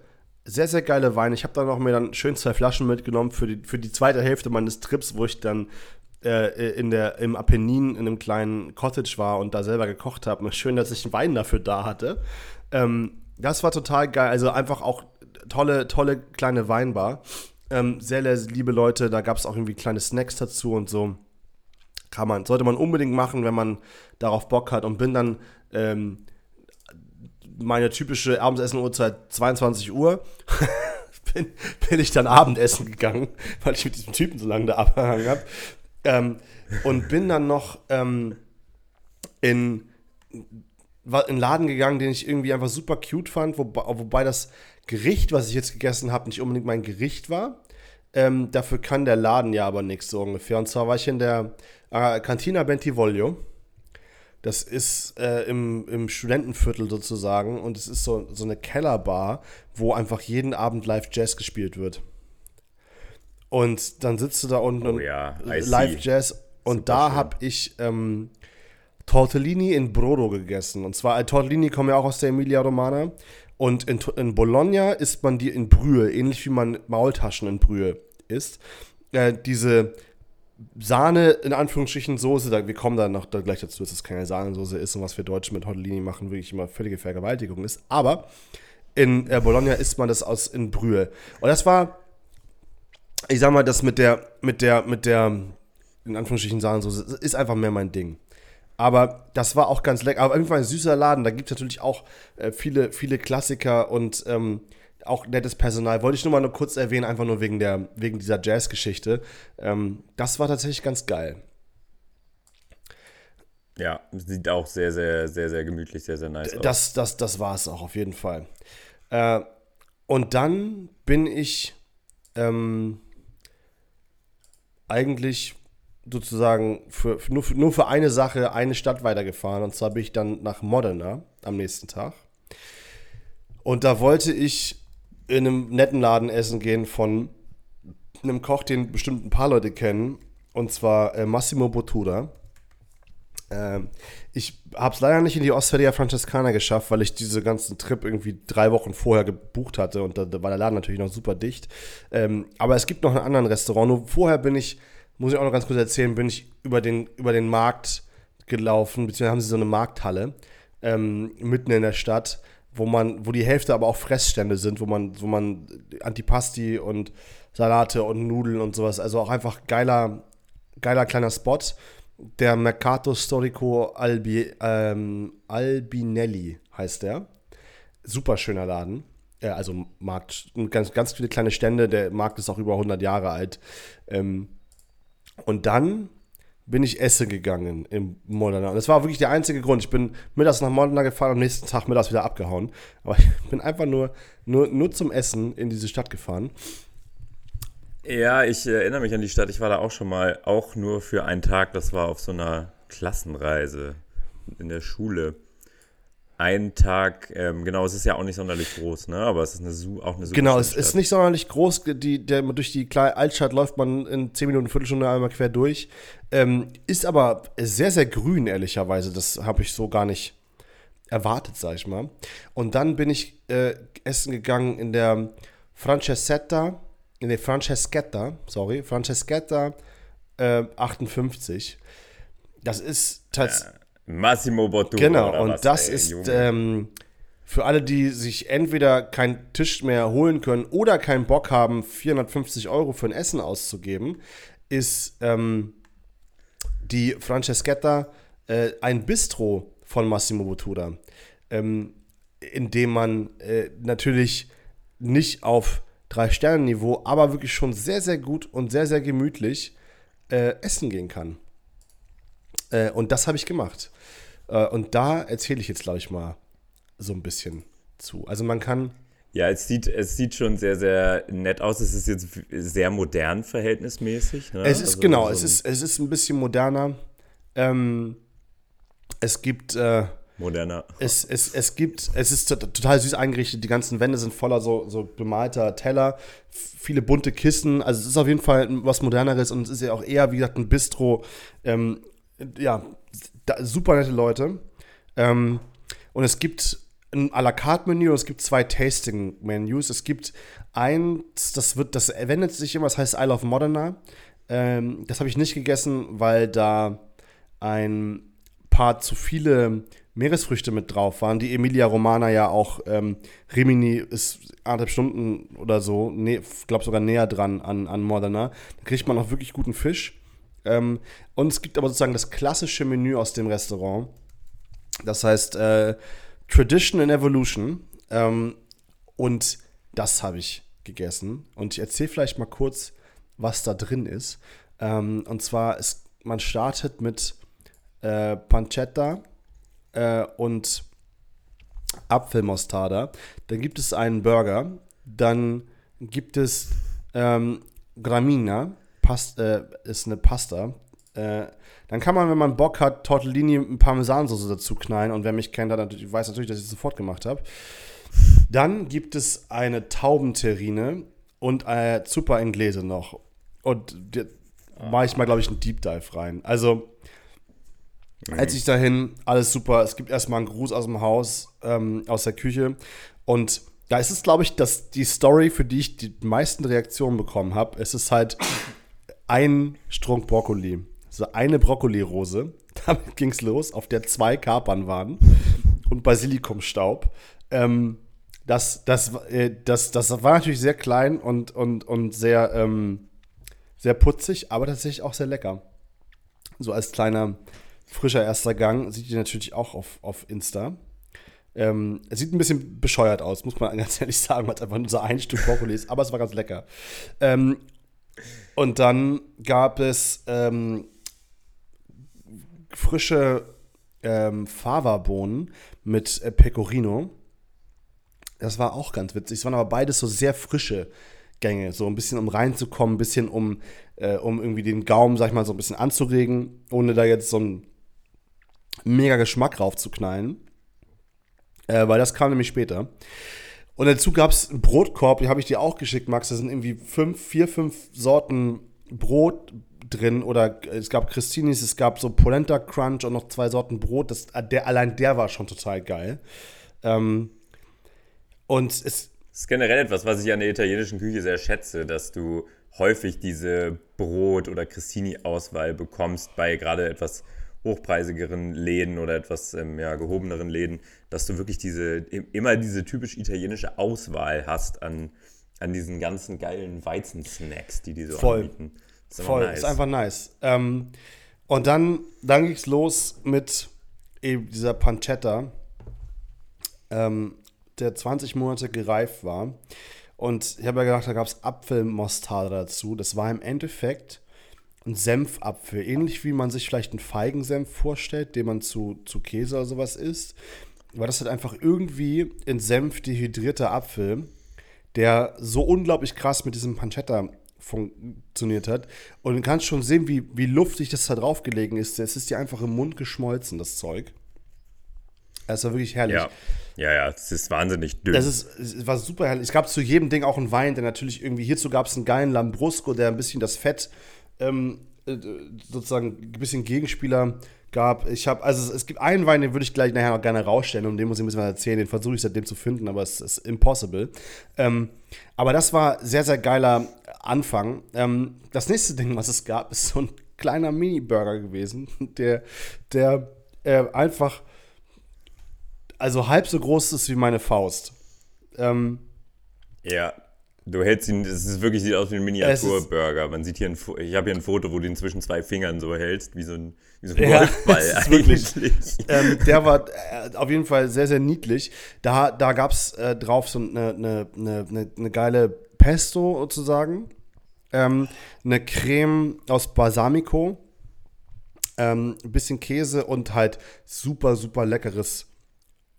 Sehr, sehr geile Weine. Ich habe dann noch mir dann schön zwei Flaschen mitgenommen für die, für die zweite Hälfte meines Trips, wo ich dann äh, in der, im Apennin in einem kleinen Cottage war und da selber gekocht habe. Schön, dass ich einen Wein dafür da hatte. Ähm, das war total geil. Also einfach auch tolle, tolle kleine Weinbar. Ähm, sehr, sehr liebe Leute. Da gab es auch irgendwie kleine Snacks dazu und so. Kann man, sollte man unbedingt machen, wenn man darauf Bock hat. Und bin dann ähm, meine typische Abendsessen-Uhrzeit 22 Uhr. bin, bin ich dann Abendessen gegangen, weil ich mit diesem Typen so lange da abgehangen habe. Ähm, und bin dann noch ähm, in einen Laden gegangen, den ich irgendwie einfach super cute fand, wobei, wobei das Gericht, was ich jetzt gegessen habe, nicht unbedingt mein Gericht war. Ähm, dafür kann der Laden ja aber nichts so ungefähr. Und zwar war ich in der äh, Cantina Bentivoglio. Das ist äh, im, im Studentenviertel sozusagen und es ist so, so eine Kellerbar, wo einfach jeden Abend live Jazz gespielt wird. Und dann sitzt du da unten oh, ja. Live Jazz. Und Super da habe ich ähm, Tortellini in Brodo gegessen. Und zwar, äh, Tortellini kommen ja auch aus der Emilia Romana. Und in, in Bologna isst man die in Brühe, ähnlich wie man Maultaschen in Brühe isst. Äh, diese Sahne, in Anführungsstrichen, Soße, da, wir kommen dann noch da gleich dazu, dass es keine Sahnesoße ist und was wir Deutschen mit Tortellini machen, wirklich immer völlige Vergewaltigung ist. Aber in äh, Bologna isst man das aus in Brühe. Und das war ich sag mal, das mit der, mit der, mit der, in Anführungsstrichen sagen so, ist einfach mehr mein Ding. Aber das war auch ganz lecker. Aber irgendwie ein süßer Laden. Da gibt es natürlich auch äh, viele, viele Klassiker und ähm, auch nettes Personal. Wollte ich nur mal nur kurz erwähnen, einfach nur wegen, der, wegen dieser Jazz-Geschichte. Ähm, das war tatsächlich ganz geil. Ja, sieht auch sehr, sehr, sehr, sehr gemütlich, sehr, sehr nice aus. Das, das, das war es auch auf jeden Fall. Äh, und dann bin ich ähm, eigentlich sozusagen für, nur, für, nur für eine Sache eine Stadt weitergefahren. Und zwar bin ich dann nach Modena am nächsten Tag. Und da wollte ich in einem netten Laden essen gehen von einem Koch, den bestimmt ein paar Leute kennen. Und zwar äh, Massimo Bottura. Ähm, ich habe es leider nicht in die Osteria Francescana geschafft, weil ich diese ganzen Trip irgendwie drei Wochen vorher gebucht hatte und da, da war der Laden natürlich noch super dicht. Ähm, aber es gibt noch einen anderen Restaurant. Nur vorher bin ich, muss ich auch noch ganz kurz erzählen, bin ich über den, über den Markt gelaufen, beziehungsweise haben sie so eine Markthalle ähm, mitten in der Stadt, wo man, wo die Hälfte aber auch Fressstände sind, wo man, wo man Antipasti und Salate und Nudeln und sowas, also auch einfach geiler, geiler kleiner Spot der Mercato Storico Albi, ähm, Albinelli heißt der. Super schöner Laden. Also Markt, ganz, ganz viele kleine Stände. Der Markt ist auch über 100 Jahre alt. Ähm, und dann bin ich essen gegangen in Modena. Und das war wirklich der einzige Grund. Ich bin mittags nach Modena gefahren und am nächsten Tag mittags wieder abgehauen. Aber ich bin einfach nur, nur, nur zum Essen in diese Stadt gefahren. Ja, ich erinnere mich an die Stadt. Ich war da auch schon mal, auch nur für einen Tag. Das war auf so einer Klassenreise in der Schule. Ein Tag, ähm, genau, es ist ja auch nicht sonderlich groß, ne? Aber es ist eine, auch eine super Genau, es ist nicht sonderlich groß. Die, der, durch die kleine Altstadt läuft man in 10 Minuten, Viertelstunde einmal quer durch. Ähm, ist aber sehr, sehr grün, ehrlicherweise. Das habe ich so gar nicht erwartet, sag ich mal. Und dann bin ich äh, essen gegangen in der Francesetta nee, Franceschetta, sorry, Franceschetta äh, 58. Das ist tatsächlich. Ja, Massimo Bottura. Genau, und was, das ey, ist ähm, für alle, die sich entweder keinen Tisch mehr holen können oder keinen Bock haben, 450 Euro für ein Essen auszugeben, ist ähm, die Franceschetta äh, ein Bistro von Massimo Bottura. Ähm, indem man äh, natürlich nicht auf Drei-Sterne-Niveau, aber wirklich schon sehr, sehr gut und sehr, sehr gemütlich äh, essen gehen kann. Äh, und das habe ich gemacht. Äh, und da erzähle ich jetzt, glaube ich, mal so ein bisschen zu. Also man kann. Ja, es sieht, es sieht schon sehr, sehr nett aus. Es ist jetzt sehr modern verhältnismäßig. Ne? Es ist also genau, so es, ist, es ist ein bisschen moderner. Ähm, es gibt. Äh, Moderner. Es, es, es gibt, es ist total süß eingerichtet. Die ganzen Wände sind voller so, so bemalter Teller, viele bunte Kissen. Also es ist auf jeden Fall was Moderneres und es ist ja auch eher, wie gesagt, ein Bistro. Ähm, ja, da, super nette Leute. Ähm, und es gibt ein à la carte Menü und es gibt zwei Tasting Menüs. Es gibt eins, das wird, das wendet sich immer, das heißt Isle of Moderna. Ähm, das habe ich nicht gegessen, weil da ein paar zu viele Meeresfrüchte mit drauf waren. Die Emilia Romana ja auch, ähm, Rimini ist anderthalb Stunden oder so, ne, glaube sogar näher dran an, an Modena. Da kriegt man auch wirklich guten Fisch. Ähm, und es gibt aber sozusagen das klassische Menü aus dem Restaurant. Das heißt äh, Tradition and Evolution. Ähm, und das habe ich gegessen. Und ich erzähle vielleicht mal kurz, was da drin ist. Ähm, und zwar, ist, man startet mit äh, Pancetta äh, und Apfelmostarda. Dann gibt es einen Burger. Dann gibt es ähm, Gramina, Past, äh, ist eine Pasta. Äh, dann kann man, wenn man Bock hat, Tortellini mit Parmesansauce dazu knallen. Und wer mich kennt, natürlich, weiß natürlich, dass ich das sofort gemacht habe. Dann gibt es eine Taubenterrine und äh, Zupa in Gläse noch. Und da mache ich mal, glaube ich, einen Deep Dive rein. Also, Mhm. Als ich dahin, alles super. Es gibt erstmal einen Gruß aus dem Haus, ähm, aus der Küche. Und da ist es, glaube ich, dass die Story, für die ich die meisten Reaktionen bekommen habe, es ist halt ein Strunk Brokkoli. So eine Brokkoli-Rose. Damit ging es los, auf der zwei Kapern waren und Basilikumstaub. Ähm, das, das, äh, das, das war natürlich sehr klein und, und, und sehr, ähm, sehr putzig, aber tatsächlich auch sehr lecker. So als kleiner frischer erster Gang. Sieht ihr natürlich auch auf, auf Insta. Ähm, es sieht ein bisschen bescheuert aus, muss man ganz ehrlich sagen, weil es einfach nur so ein Stück Brokkoli ist, aber es war ganz lecker. Ähm, und dann gab es ähm, frische ähm, Fava-Bohnen mit äh, Pecorino. Das war auch ganz witzig. Es waren aber beides so sehr frische Gänge, so ein bisschen um reinzukommen, ein bisschen um, äh, um irgendwie den Gaumen, sag ich mal, so ein bisschen anzuregen, ohne da jetzt so ein mega Geschmack raufzuknallen. Äh, weil das kam nämlich später. Und dazu gab es einen Brotkorb, die habe ich dir auch geschickt, Max. Da sind irgendwie fünf, vier, fünf Sorten Brot drin. Oder es gab Christinis, es gab so Polenta Crunch und noch zwei Sorten Brot. Das, der, allein der war schon total geil. Ähm, und es. Das ist generell etwas, was ich an der italienischen Küche sehr schätze, dass du häufig diese Brot- oder Cristini-Auswahl bekommst bei gerade etwas hochpreisigeren Läden oder etwas ähm, ja, gehobeneren Läden, dass du wirklich diese, immer diese typisch italienische Auswahl hast an, an diesen ganzen geilen Weizensnacks, die die so Voll. anbieten. Ist Voll, nice. ist einfach nice. Ähm, und dann, dann ging es los mit eben dieser Pancetta, ähm, der 20 Monate gereift war. Und ich habe ja gedacht, da gab es Apfelmostarde dazu. Das war im Endeffekt ein Senfapfel, ähnlich wie man sich vielleicht einen Feigensenf vorstellt, den man zu, zu Käse oder sowas isst. War das halt einfach irgendwie in Senf dehydrierter Apfel, der so unglaublich krass mit diesem Pancetta funktioniert hat. Und du kannst schon sehen, wie, wie luftig das da drauf gelegen ist. Es ist dir einfach im Mund geschmolzen, das Zeug. Es war wirklich herrlich. Ja, ja, ja es ist wahnsinnig dünn. Es, ist, es war super herrlich. Es gab zu jedem Ding auch einen Wein, der natürlich irgendwie, hierzu gab es einen geilen Lambrusco, der ein bisschen das Fett ähm, äh, sozusagen ein bisschen Gegenspieler gab. Ich habe, also es gibt einen Wein, den würde ich gleich nachher gerne rausstellen, um den muss ich ein bisschen was erzählen. Den versuche ich seitdem zu finden, aber es ist impossible. Ähm, aber das war sehr, sehr geiler Anfang. Ähm, das nächste Ding, was es gab, ist so ein kleiner Mini-Burger gewesen, der, der äh, einfach also halb so groß ist wie meine Faust. Ähm, ja. Du hältst ihn, es ist wirklich sieht aus wie ein Miniaturburger. Man sieht hier ein, ich habe hier ein Foto, wo du ihn zwischen zwei Fingern so hältst, wie so ein, wie so ein Ja, Golfball eigentlich. ähm, der war äh, auf jeden Fall sehr, sehr niedlich. Da, da gab es äh, drauf so eine, eine, eine, eine, eine geile Pesto sozusagen. Ähm, eine Creme aus Balsamico. Ähm, ein bisschen Käse und halt super, super leckeres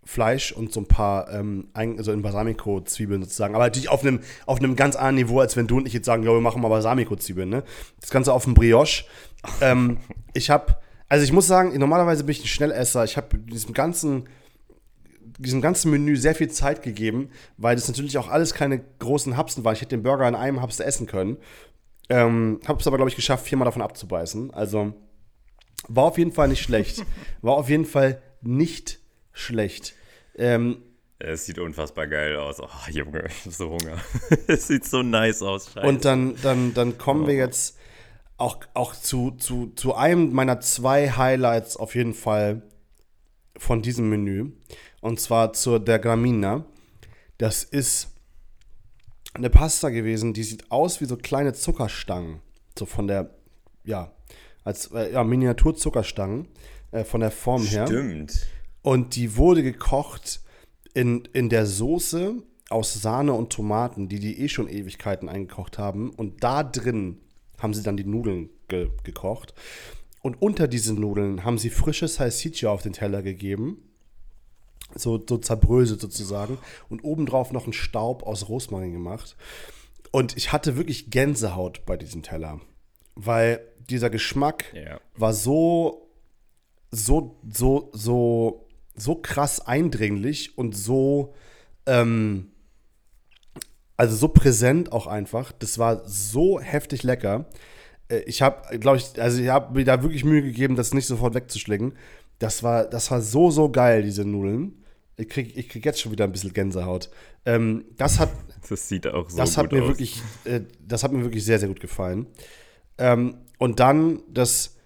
Fleisch und so ein paar, ähm, also in Balsamico-Zwiebeln sozusagen. Aber natürlich auf einem, auf einem ganz anderen Niveau, als wenn du und ich jetzt sagen, ja, wir machen mal Balsamico-Zwiebeln, ne? Das Ganze auf dem Brioche. ähm, ich habe, also ich muss sagen, normalerweise bin ich ein Schnellesser. Ich habe diesem ganzen, diesem ganzen Menü sehr viel Zeit gegeben, weil das natürlich auch alles keine großen Hapsen waren. Ich hätte den Burger in einem Haps essen können. Ähm, habe es aber, glaube ich, geschafft, viermal davon abzubeißen. Also war auf jeden Fall nicht schlecht. War auf jeden Fall nicht schlecht. Ähm, Es sieht unfassbar geil aus. Oh, Junge, ich hab so Hunger. es sieht so nice aus. Scheiße. und dann, dann, dann kommen wir jetzt auch, auch zu, zu, zu einem meiner zwei Highlights auf jeden Fall von diesem Menü. Und zwar zur der Gramina. Das ist eine Pasta gewesen, die sieht aus wie so kleine Zuckerstangen. So von der, ja, als äh, ja, Miniaturzuckerstangen äh, von der Form her. Stimmt. Und die wurde gekocht in, in der Soße aus Sahne und Tomaten, die die eh schon Ewigkeiten eingekocht haben. Und da drin haben sie dann die Nudeln ge gekocht. Und unter diesen Nudeln haben sie frisches Salsiccia auf den Teller gegeben. So, so zerbröselt sozusagen. Und obendrauf noch einen Staub aus Rosmarin gemacht. Und ich hatte wirklich Gänsehaut bei diesem Teller. Weil dieser Geschmack Ja. war so, so, so, so, so krass eindringlich und so, ähm, also so präsent auch einfach. Das war so heftig lecker. Äh, Ich habe, glaube ich, also ich habe mir da wirklich Mühe gegeben, das nicht sofort wegzuschlingen. Das war, das war so, so geil, diese Nudeln. Ich krieg, ich krieg jetzt schon wieder ein bisschen Gänsehaut. Ähm, das hat, Das sieht auch so das gut hat mir aus. wirklich, äh, das hat mir wirklich sehr, sehr gut gefallen. Ähm, und dann, das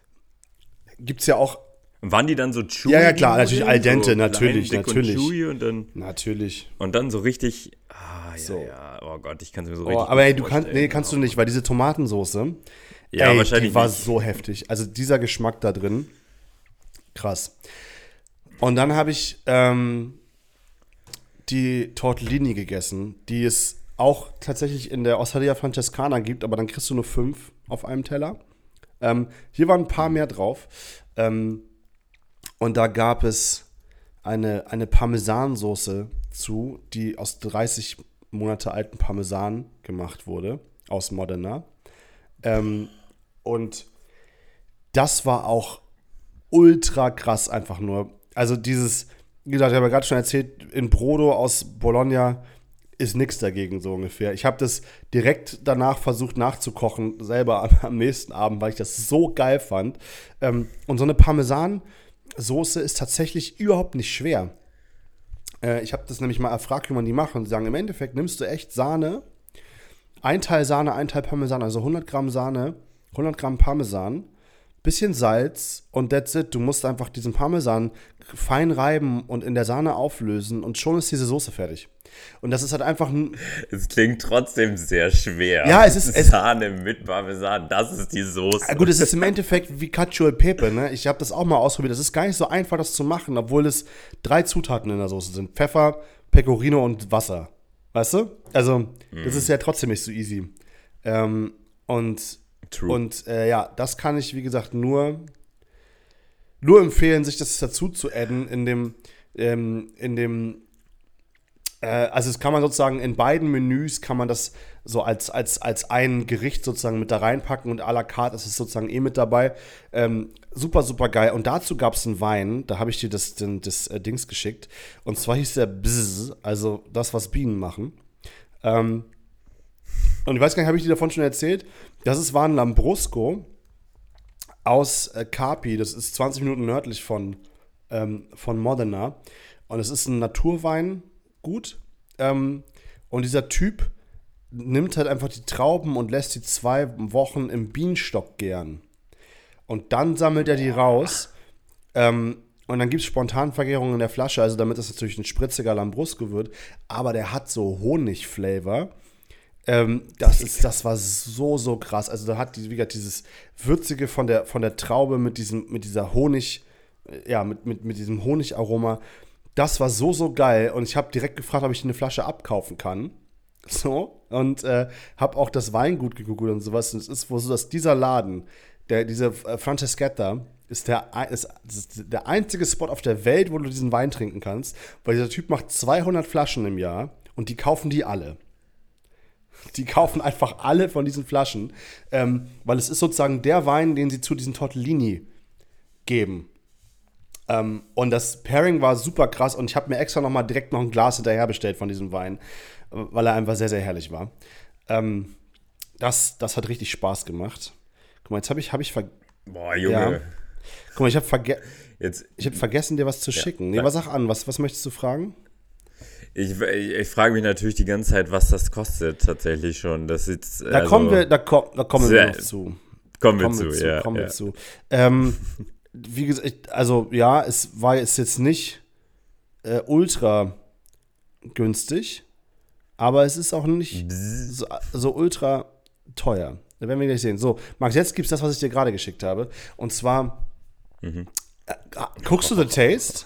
gibt's ja auch, Waren die dann so chewy? Ja, ja, klar, natürlich al dente, so natürlich, klein, natürlich. Und, chewy und, dann, natürlich. und dann so richtig. Ah, ja, So. ja. Oh Gott, ich kann es mir so Oh, richtig. aber ey, du kannst, nee, kannst du nicht, weil diese Tomatensoße, Ja, ey, wahrscheinlich die war nicht. so heftig. Also dieser Geschmack da drin, krass. Und dann habe ich ähm, die Tortellini gegessen, die es auch tatsächlich in der Osteria Francescana gibt, aber dann kriegst du nur fünf auf einem Teller. Ähm, hier waren ein paar mehr drauf. Ähm, und da gab es eine, eine Parmesansoße zu, die aus 30 Monate alten Parmesan gemacht wurde, aus Modena. Ähm, und das war auch ultra krass einfach nur. Also dieses, wie gesagt, ich habe ja gerade schon erzählt, in Brodo aus Bologna ist nichts dagegen so ungefähr. Ich habe das direkt danach versucht nachzukochen, selber am, nächsten Abend, weil ich das so geil fand. Ähm, und so eine Parmesansoße ist tatsächlich überhaupt nicht schwer. Äh, ich habe das nämlich mal erfragt, wie man die macht. Und sie sagen, im Endeffekt nimmst du echt Sahne, ein Teil Sahne, ein Teil Parmesan, also 100 Gramm Sahne, 100 Gramm Parmesan, bisschen Salz und that's it. Du musst einfach diesen Parmesan fein reiben und in der Sahne auflösen und schon ist diese Soße fertig. Und das ist halt einfach ein, Es klingt trotzdem sehr schwer. Ja, es ist- es- Sahne mit Parmesan, das ist die Soße. Ja, gut, es ist im Endeffekt wie Cacio e Pepe, ne? Ich habe das auch mal ausprobiert. Das ist gar nicht so einfach, das zu machen, obwohl es drei Zutaten in der Soße sind: Pfeffer, Pecorino und Wasser. Weißt du? Also, das ist ja trotzdem nicht so easy. Ähm, und True. und äh, ja, das kann ich, wie gesagt, nur, nur empfehlen, sich das dazu zu adden in dem, ähm, in dem äh, also das kann man sozusagen in beiden Menüs kann man das so als, als, als ein Gericht sozusagen mit da reinpacken und à la carte ist es sozusagen eh mit dabei. Ähm, super, super geil. Und dazu gab es einen Wein, da habe ich dir das, den, das äh, Dings geschickt. Und zwar hieß der Bzz, also das, was Bienen machen. Ähm, und ich weiß gar nicht, habe ich dir davon schon erzählt? Das ist, war ein Lambrusco aus äh, Carpi, das ist 20 Minuten nördlich von, ähm, von Modena. Und es ist ein Naturwein, gut. Ähm, und dieser Typ nimmt halt einfach die Trauben und lässt die zwei Wochen im Bienenstock gären. Und dann sammelt er die raus. Ähm, und dann gibt es Spontanvergärung in der Flasche, also damit das natürlich ein spritziger Lambrusco wird. Aber der hat so Honigflavor. Ähm, das, ist, das war so, so krass. Also da hat die, wie gesagt, dieses Würzige von der, von der Traube mit, diesem, mit dieser Honig, ja, mit, mit, mit diesem Honigaroma. Das war so, so geil. Und ich habe direkt gefragt, ob ich eine Flasche abkaufen kann. So. Und äh, habe auch das Weingut gegoogelt und sowas. Und es ist wohl so, dass dieser Laden, der, diese äh, Francescetta, ist der, ist, ist der einzige Spot auf der Welt, wo du diesen Wein trinken kannst. Weil dieser Typ macht 200 Flaschen im Jahr und die kaufen die alle. Die kaufen einfach alle von diesen Flaschen, ähm, weil es ist sozusagen der Wein, den sie zu diesen Tortellini geben. Ähm, und das Pairing war super krass und ich habe mir extra noch mal direkt noch ein Glas hinterher bestellt von diesem Wein, weil er einfach sehr, sehr herrlich war. Ähm, das, das hat richtig Spaß gemacht. Guck mal, jetzt habe ich, hab ich ver Boah, Junge. Ja. Guck mal, ich habe verge hab vergessen, dir was zu Ja. schicken. Nee, was sag an, was, was möchtest du fragen? Ich, ich, ich frage mich natürlich die ganze Zeit, was das kostet tatsächlich schon. Das ist, Da also, kommen wir, da, komm, da kommen wir Sehr- noch zu. kommen wir kommen zu, wir zu, ja. kommen ja. wir zu. Ähm, wie gesagt, also ja, es war es jetzt nicht äh, ultra günstig, aber es ist auch nicht so, so ultra teuer. Da werden wir gleich sehen. So, Max, jetzt gibt es das, was ich dir gerade geschickt habe. Und zwar, Mhm. äh, guckst du The Taste?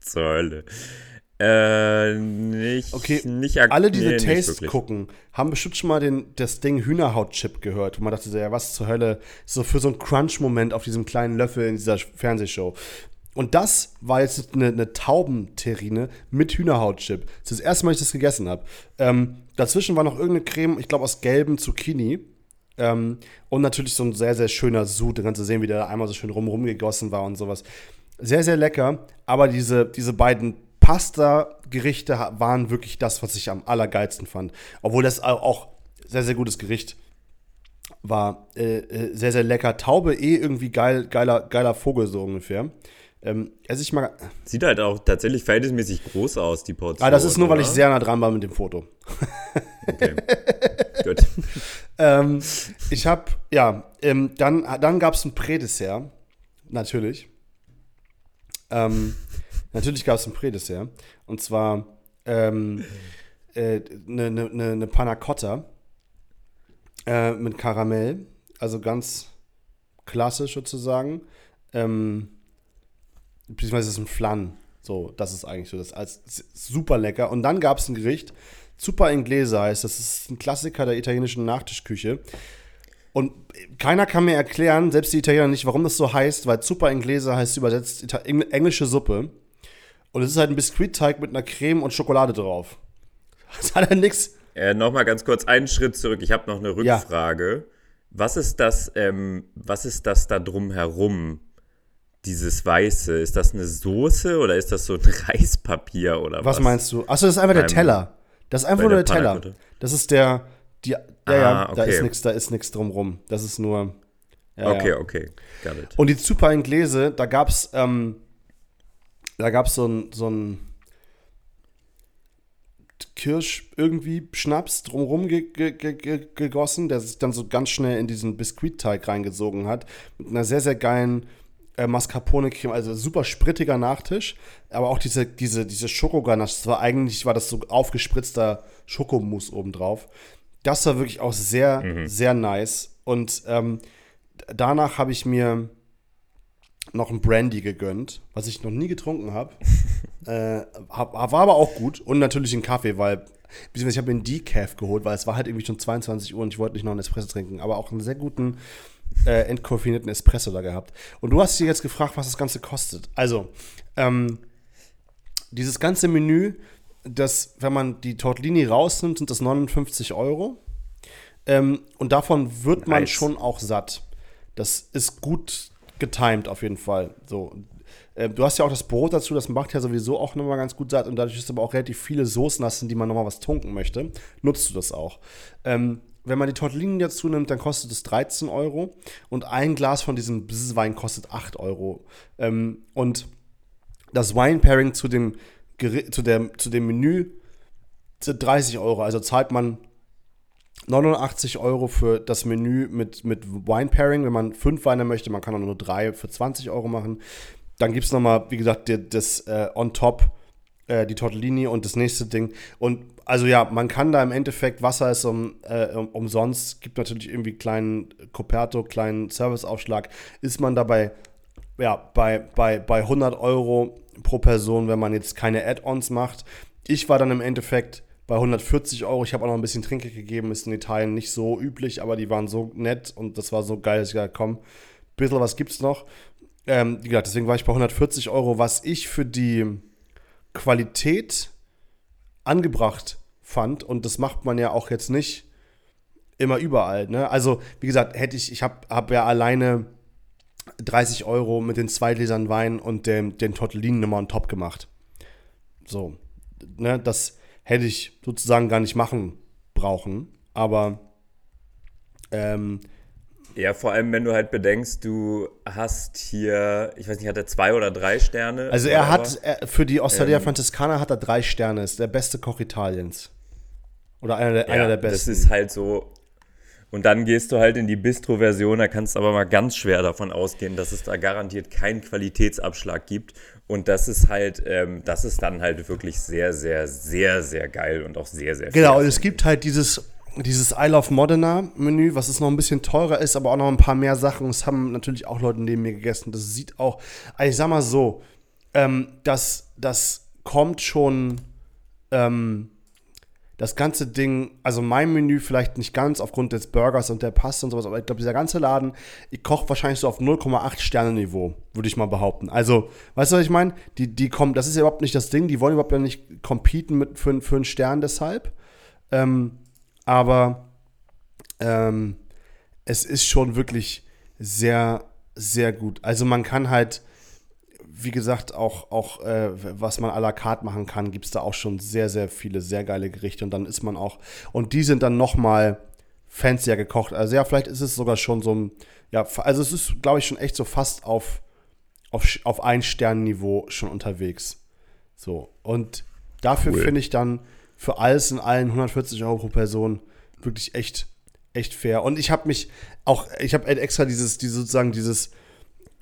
Zur Hölle. Äh, nicht, Okay, nicht Alle, die nee, The Taste gucken, haben bestimmt schon mal den, das Ding Hühnerhautchip gehört. Und man dachte so, ja, was zur Hölle? So für so einen Crunch-Moment auf diesem kleinen Löffel in dieser Fernsehshow. Und das war jetzt eine, eine Taubenterrine mit Hühnerhautchip. Das ist das erste Mal, dass ich das gegessen habe. Ähm, dazwischen war noch irgendeine Creme, ich glaube aus gelbem Zucchini. Ähm, und natürlich so ein sehr, sehr schöner Sud. Da kannst du sehen, wie der da einmal so schön rum rumgegossen war und sowas. Sehr, sehr lecker. Aber diese, diese beiden Pasta-Gerichte waren wirklich das, was ich am allergeilsten fand. Obwohl das au- auch sehr, sehr gutes Gericht war. Äh, äh, sehr, sehr lecker. Taube eh irgendwie geil, geiler, geiler Vogel so ungefähr. Ähm, esse ich mal. Sieht halt auch tatsächlich verhältnismäßig groß aus, die Portion. Ah, das ist nur, weil ich oder? sehr nah dran war mit dem Foto. Okay. Gut. ähm, ich habe, ja, ähm, dann, dann gab es ein Prädessert. Natürlich. Ähm, natürlich gab es ein Prädessert. Und zwar ähm, äh, eine ne, ne, ne Panna Cotta äh, mit Karamell. Also ganz klassisch sozusagen. Ähm, beziehungsweise es ist ein Flan. So, das ist eigentlich so das als super lecker. Und dann gab es ein Gericht, Super Inglese heißt, das ist ein Klassiker der italienischen Nachtischküche. Und keiner kann mir erklären, selbst die Italiener nicht, warum das so heißt, weil Super Inglese heißt übersetzt Ita Engl- englische Suppe. Und es ist halt ein Biskuitteig mit einer Creme und Schokolade drauf. Das hat ja nix. Äh, Nochmal ganz kurz einen Schritt zurück. Ich habe noch eine Ja. Rückfrage. Was ist das, ähm, was ist das da drumherum? Dieses Weiße, ist das eine Soße oder ist das so ein Reispapier oder was? Was meinst du? Achso, das ist einfach der Beim- Teller. Das ist einfach nur der der Teller. Das ist der. Die, ja, ja, Ah, da okay. ist nichts, da ist nichts drumrum. Das ist nur. Ja, Okay, ja. okay. Got it. Und die Super Inglese, da gab's, ähm, da gab's so ein, so ein Kirsch irgendwie Schnaps drumrum ge ge ge ge gegossen, der sich dann so ganz schnell in diesen Biskuitteig reingesogen hat. Mit einer sehr, sehr geilen äh, Mascarpone-Creme, also super sprittiger Nachtisch. Aber auch diese, diese, diese Schokoganache, das war eigentlich, war das so aufgespritzter Schokomousse obendrauf. Das war wirklich auch sehr, sehr nice. Und ähm, danach habe ich mir noch ein Brandy gegönnt, was ich noch nie getrunken habe. äh, hab, war aber auch gut. Und natürlich einen Kaffee, weil, ich habe mir einen Decaf geholt, weil es war halt irgendwie schon 22 Uhr und ich wollte nicht noch einen Espresso trinken, aber auch einen sehr guten äh, entkoffinierten Espresso da gehabt. Und du hast dich jetzt gefragt, was das Ganze kostet. Also, ähm, dieses ganze Menü, das, wenn man die Tortellini rausnimmt, sind das 59 Euro. Ähm, und davon wird man Nice. schon auch satt. Das ist gut getimed auf jeden Fall. So. Ähm, du hast ja auch das Brot dazu, das macht ja sowieso auch nochmal ganz gut satt und dadurch ist aber auch relativ viele Soßen hast, in die man nochmal was tunken möchte, nutzt du das auch. Ähm, wenn man die Tortellini dazu nimmt, dann kostet es 13 Euro und ein Glas von diesem Bzzz-Wein kostet 8 Euro. Ähm, und das Wine-Pairing zu zu, der, zu dem Menü sind 30 Euro. Also zahlt man 89 Euro für das Menü mit, mit Wine-Pairing. Wenn man fünf Weine möchte, man kann auch nur drei für 20 Euro machen. Dann gibt es nochmal, wie gesagt, das äh, on top äh, die Tortellini und das nächste Ding. Und also ja, man kann da im Endeffekt, Wasser ist um, äh, um, umsonst, gibt natürlich irgendwie kleinen Coperto, kleinen Serviceaufschlag, ist man dabei ja, bei, bei, bei 100 Euro pro Person, wenn man jetzt keine Add-ons macht. Ich war dann im Endeffekt bei 140 Euro. Ich habe auch noch ein bisschen Trinkgeld gegeben, ist in Italien nicht so üblich, aber die waren so nett und das war so geil, dass ich gesagt komm, ein bisschen was gibt's noch. Ähm, wie gesagt, deswegen war ich bei 140 Euro, was ich für die Qualität angebracht fand und das macht man ja auch jetzt nicht immer überall. Ne? Also, wie gesagt, hätte ich, ich habe hab ja alleine 30 Euro mit den zwei Gläsern Wein und dem, den Tortellinen nochmal on top gemacht. So, ne, das hätte ich sozusagen gar nicht machen brauchen, aber ähm, ja, vor allem, wenn du halt bedenkst, du hast hier, ich weiß nicht, hat er zwei oder drei Sterne? Also er hat, er, für die Osteria ähm, Franciscana hat er drei Sterne, ist der beste Koch Italiens. Oder einer der, ja, einer der besten. Das ist halt so, und dann gehst du halt in die Bistro-Version, da kannst du aber mal ganz schwer davon ausgehen, dass es da garantiert keinen Qualitätsabschlag gibt. Und das ist halt, ähm, das ist dann halt wirklich sehr, sehr, sehr, sehr geil und auch sehr, sehr Genau, und es gibt halt dieses, dieses I Love Modena Menü, was es noch ein bisschen teurer ist, aber auch noch ein paar mehr Sachen. Das haben natürlich auch Leute neben mir gegessen. Das sieht auch, also ich sag mal so, ähm, das, das kommt schon, ähm, das ganze Ding, also mein Menü vielleicht nicht ganz aufgrund des Burgers und der Pasta und sowas, aber ich glaube, dieser ganze Laden, ich koche wahrscheinlich so auf 0,8 Sterne Niveau, würde ich mal behaupten. Also, weißt du, was ich meine? Die, die kommen, das ist ja überhaupt nicht das Ding, die wollen überhaupt ja nicht competen mit, für, für einen Stern deshalb. Ähm, aber ähm, es ist schon wirklich sehr, sehr gut. Also man kann halt wie gesagt, auch, auch äh, was man à la carte machen kann, gibt es da auch schon sehr, sehr viele sehr geile Gerichte. Und dann ist man auch, und die sind dann nochmal fancier gekocht. Also ja, vielleicht ist es sogar schon so ein, ja, also es ist, glaube ich, schon echt so fast auf, auf, auf ein Sternenniveau schon unterwegs. So, und dafür cool. finde ich dann für alles in allen 140 Euro pro Person wirklich echt, echt fair. Und ich habe mich auch, ich habe extra dieses, dieses sozusagen dieses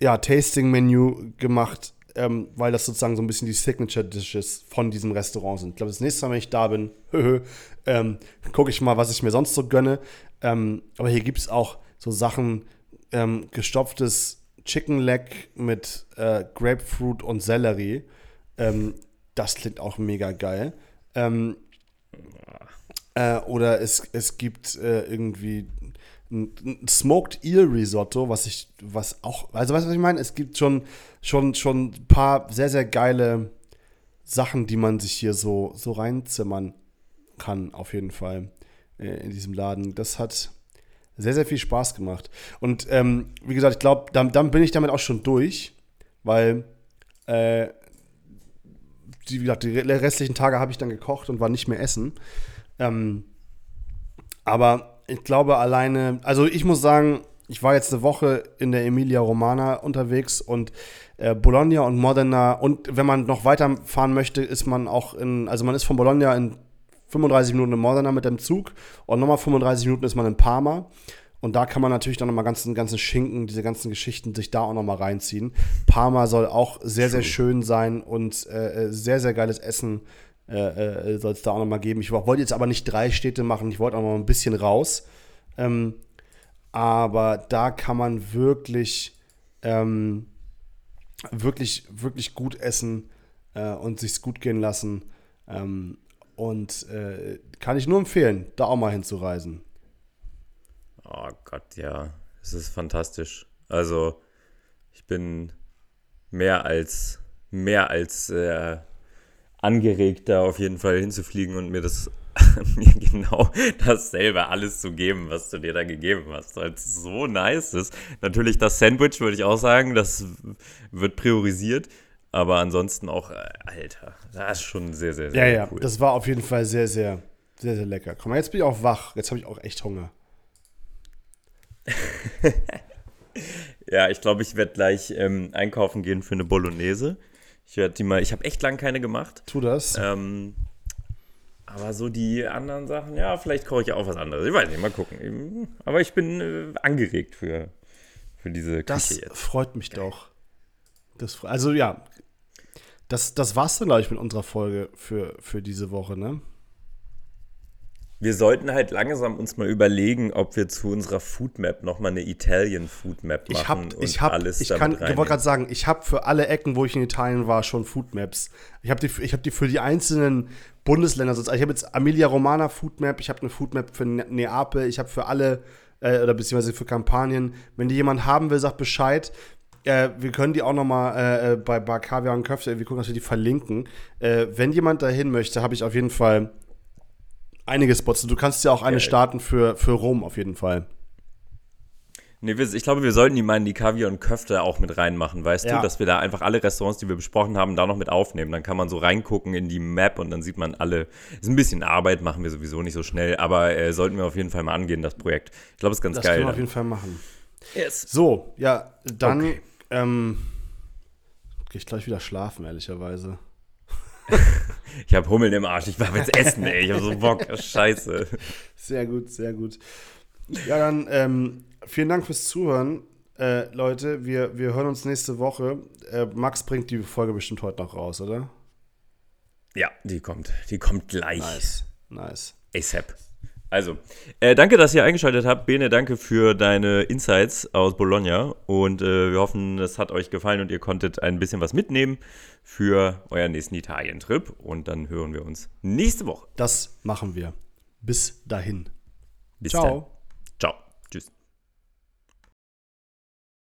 ja, Tasting-Menü gemacht, ähm, weil das sozusagen so ein bisschen die Signature-Dishes von diesem Restaurant sind. Ich glaube, das nächste Mal, wenn ich da bin, ähm, gucke ich mal, was ich mir sonst so gönne. Ähm, aber hier gibt es auch so Sachen, ähm, gestopftes Chicken Leg mit äh, Grapefruit und Sellerie. Ähm, das klingt auch mega geil. Ähm, äh, oder es, es gibt äh, irgendwie ein Smoked Eel Risotto, was ich, was auch, also weißt du, was ich meine? Es gibt schon, schon, schon ein paar sehr, sehr geile Sachen, die man sich hier so, so reinzimmern kann, auf jeden Fall, äh, in diesem Laden. Das hat sehr, sehr viel Spaß gemacht. Und ähm, wie gesagt, ich glaube, dann, dann, bin ich damit auch schon durch, weil, äh, die, wie gesagt, die restlichen Tage habe ich dann gekocht und war nicht mehr essen. Ähm, aber ich glaube alleine, also ich muss sagen, ich war jetzt eine Woche in der Emilia Romana unterwegs und äh, Bologna und Modena und wenn man noch weiterfahren möchte, ist man auch in, also man ist von Bologna in 35 Minuten in Modena mit dem Zug und nochmal 35 Minuten ist man in Parma. Und da kann man natürlich dann nochmal ganzen, ganzen Schinken, diese ganzen Geschichten sich da auch nochmal reinziehen. Parma soll auch sehr, sehr schön sein und äh, äh sehr, sehr geiles Essen äh, äh, soll es da auch nochmal geben. Ich wollte jetzt aber nicht drei Städte machen, ich wollte auch noch ein bisschen raus. Ähm, aber da kann man wirklich, ähm, wirklich, wirklich gut essen äh, und sich's gut gehen lassen. Ähm, und äh, kann ich nur empfehlen, da auch mal hinzureisen. Oh Gott, ja, es ist fantastisch. Also, ich bin mehr als, mehr als äh, angeregt, da auf jeden Fall hinzufliegen und mir das mir genau dasselbe alles zu geben, was du dir da gegeben hast, weil es so nice ist. Natürlich das Sandwich würde ich auch sagen, das wird priorisiert, aber ansonsten auch, äh, Alter, das ist schon sehr, sehr, sehr ja, ja, cool. Das war auf jeden Fall sehr, sehr, sehr, sehr lecker. Komm mal, jetzt bin ich auch wach. Jetzt habe ich auch echt Hunger. ja, ich glaube, ich werde gleich ähm, einkaufen gehen für eine Bolognese. Ich werde die mal, ich habe echt lang keine gemacht. Tu das. Ähm, aber so die anderen Sachen, ja, vielleicht koche ich auch was anderes. Ich weiß nicht, mal gucken. Aber ich bin äh, angeregt für, für diese Küche das jetzt. Freut mich doch. Das, also ja, das, das war's dann, glaube ich, mit unserer Folge für, für diese Woche, ne? Wir sollten halt langsam uns mal überlegen, ob wir zu unserer Foodmap nochmal eine Italian Foodmap machen Ich habe, und ich habe, alles ich kann, ich wollte gerade sagen, ich habe für alle Ecken, wo ich in Italien war, schon Foodmaps. Ich habe die, ich habe die für die einzelnen Bundesländer. Ich habe jetzt Emilia Romana Foodmap, ich habe eine Foodmap für Ne- Neapel, ich habe für alle äh, oder beziehungsweise für Kampanien. Wenn die jemand haben will, sagt Bescheid. Äh, wir können die auch noch mal äh, äh, bei Bar Kaviar und Köfte, wir gucken, dass wir die verlinken. Äh, wenn jemand dahin möchte, habe ich auf jeden Fall einige Spots. Du kannst ja auch eine Geil. starten für, für Rom auf jeden Fall. Nee, ich glaube, wir sollten die mal in die Kaviar und Köfte auch mit reinmachen, weißt Ja. du? Dass wir da einfach alle Restaurants, die wir besprochen haben, da noch mit aufnehmen. Dann kann man so reingucken in die Map und dann sieht man alle. Ist ein bisschen Arbeit, machen wir sowieso nicht so schnell, aber äh, sollten wir auf jeden Fall mal angehen, das Projekt. Ich glaube, es ist ganz Das geil. können wir auf jeden Fall machen. yes. So, ja, dann Okay. ähm, gehe ich gleich wieder schlafen, ehrlicherweise. Ich habe Hummeln im Arsch, ich war jetzt essen, ey. Ich habe so Bock. Scheiße. Sehr gut, sehr gut. Ja, dann ähm, vielen Dank fürs Zuhören, äh, Leute. Wir, wir hören uns nächste Woche. Äh, Max bringt die Folge bestimmt heute noch raus, oder? Ja, die kommt. Die kommt gleich. Nice, nice. ASAP. Also, äh, danke, dass ihr eingeschaltet habt. Bene, danke für deine Insights aus Bologna. Und äh, wir hoffen, es hat euch gefallen und ihr konntet ein bisschen was mitnehmen für euren nächsten Italien-Trip. Und dann hören wir uns nächste Woche. Das machen wir. Bis dahin. Bis Ciao. dann.